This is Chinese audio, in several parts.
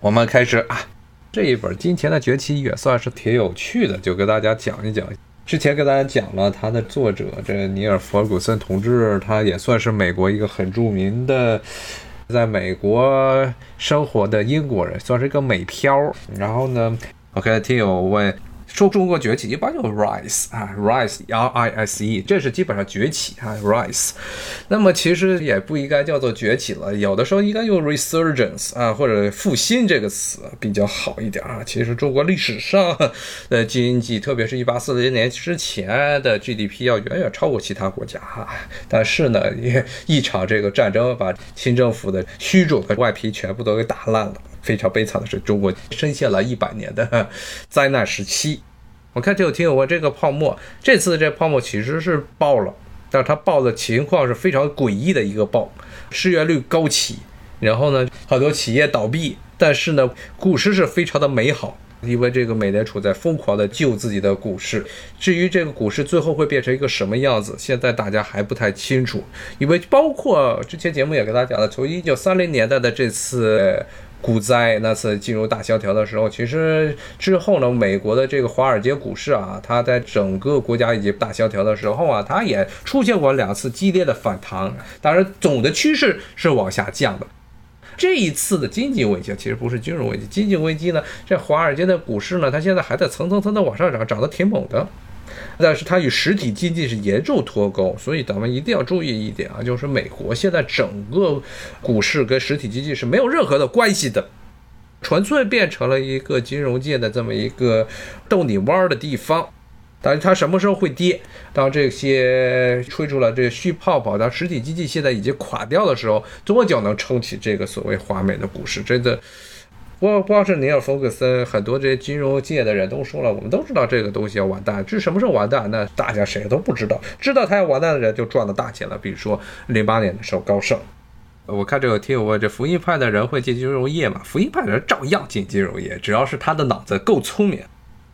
我们开始啊，这一本《金钱的崛起》也算是挺有趣的，就跟大家讲一讲。之前跟大家讲了，他的作者这尼尔·弗古森同志，他也算是美国一个很著名的，在美国生活的英国人，算是一个美漂。然后呢，OK，听友问。说中国崛起一般就 rise 啊，rise，r i s e，这是基本上崛起啊，rise。那么其实也不应该叫做崛起了，有的时候应该用 resurgence 啊，或者复兴这个词比较好一点啊。其实中国历史上的经济，特别是一八四零年之前的 GDP 要远远超过其他国家哈。但是呢，一场这个战争把清政府的虚肿的外皮全部都给打烂了。非常悲惨的是，中国深陷了一百年的灾难时期。我看这有听友问，这个泡沫这次这泡沫其实是爆了，但是它爆的情况是非常诡异的一个爆，失业率高企，然后呢好多企业倒闭，但是呢股市是非常的美好，因为这个美联储在疯狂的救自己的股市。至于这个股市最后会变成一个什么样子，现在大家还不太清楚，因为包括之前节目也跟大家讲了，从一九三零年代的这次。股灾那次进入大萧条的时候，其实之后呢，美国的这个华尔街股市啊，它在整个国家以及大萧条的时候啊，它也出现过两次激烈的反弹，当然总的趋势是往下降的。这一次的经济危机其实不是金融危机，经济危机呢，这华尔街的股市呢，它现在还在层层层的往上涨，涨得挺猛的。但是它与实体经济是严重脱钩，所以咱们一定要注意一点啊，就是美国现在整个股市跟实体经济是没有任何的关系的，纯粹变成了一个金融界的这么一个逗你玩儿的地方。但是它什么时候会跌？当这些吹出了这个虚泡泡，当实体经济现在已经垮掉的时候，多久能撑起这个所谓华美的股市？真的。不光是尼尔·弗格森，很多这些金融界的人都说了，我们都知道这个东西要完蛋，至于什么时候完蛋，那大家谁都不知道。知道他要完蛋的人就赚了大钱了。比如说零八年的时候，高盛。我看这个听友问，这福音派的人会进金融业吗？福音派的人照样进金融业，只要是他的脑子够聪明。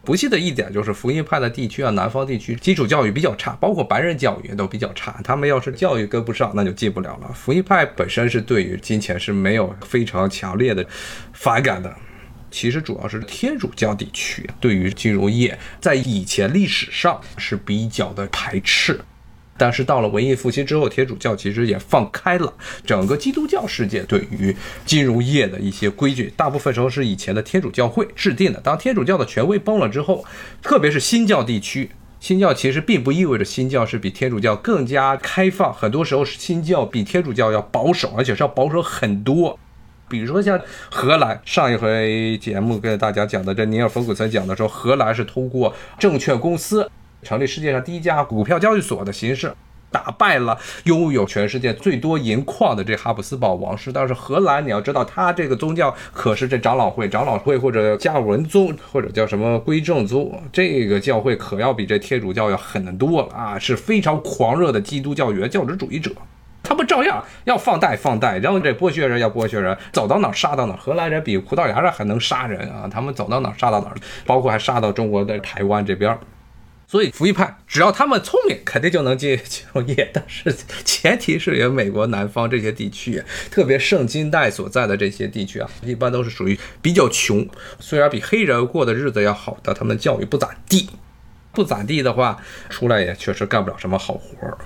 不幸的一点就是福音派的地区啊，南方地区基础教育比较差，包括白人教育也都比较差。他们要是教育跟不上，那就进不了了。福音派本身是对于金钱是没有非常强烈的反感的。其实主要是天主教地区对于金融业在以前历史上是比较的排斥。但是到了文艺复兴之后，天主教其实也放开了整个基督教世界对于金融业的一些规矩，大部分时候是以前的天主教会制定的。当天主教的权威崩了之后，特别是新教地区，新教其实并不意味着新教是比天主教更加开放，很多时候是新教比天主教要保守，而且是要保守很多。比如说像荷兰，上一回节目跟大家讲的，这尼尔·冯古森讲的时候，荷兰是通过证券公司。成立世界上第一家股票交易所的形式，打败了拥有全世界最多银矿的这哈布斯堡王室。但是荷兰，你要知道，他这个宗教可是这长老会、长老会或者加尔文宗或者叫什么归正宗，这个教会可要比这天主教要狠得多了啊！是非常狂热的基督教原教旨主义者，他们照样要放贷放贷，然后这剥削人要剥削人，走到哪杀到哪。荷兰人比葡萄牙人还能杀人啊！他们走到哪杀到哪，包括还杀到中国的台湾这边。所以福一派只要他们聪明，肯定就能进 金融业。但是前提是有美国南方这些地区，特别圣金带所在的这些地区啊，一般都是属于比较穷。虽然比黑人过的日子要好，但他们教育不咋地。不咋地的话，出来也确实干不了什么好活儿。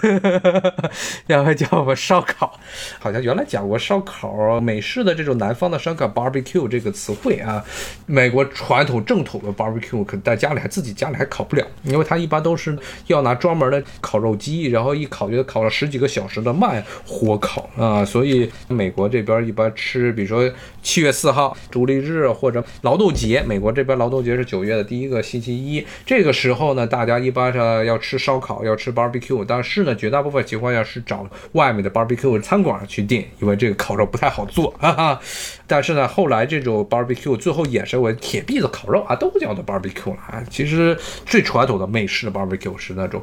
然后叫我们烧烤，好像原来讲过烧烤，美式的这种南方的烧烤 barbecue 这个词汇啊，美国传统正统的 barbecue 可在家里还自己家里还烤不了，因为它一般都是要拿专门的烤肉机，然后一烤就烤了十几个小时的慢火烤啊，所以美国这边一般吃，比如说七月四号独立日或者劳动节，美国这边劳动节是九月的第一个星期一，这个时候呢，大家一般上要吃烧烤，要吃 barbecue，但是。呢，绝大部分情况下是找外面的 barbecue 餐馆去订，因为这个烤肉不太好做，哈哈。但是呢，后来这种 barbecue 最后衍生为铁篦子烤肉啊，都叫做 barbecue 了啊。其实最传统的美式的 barbecue 是那种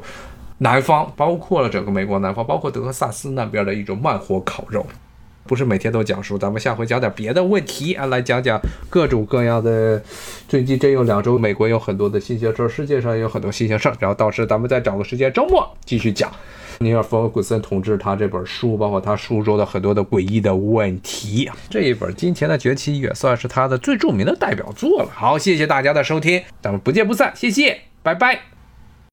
南方，包括了整个美国南方，包括德克萨斯那边的一种慢火烤肉。不是每天都讲述，咱们下回讲点别的问题啊，来讲讲各种各样的。最近这有两周，美国有很多的新鲜事儿，世界上也有很多新鲜事儿。然后到时咱们再找个时间，周末继续讲。尼尔·弗古森同志他这本书，包括他书中的很多的诡异的问题，这一本《金钱的崛起》也算是他的最著名的代表作了。好，谢谢大家的收听，咱们不见不散，谢谢，拜拜。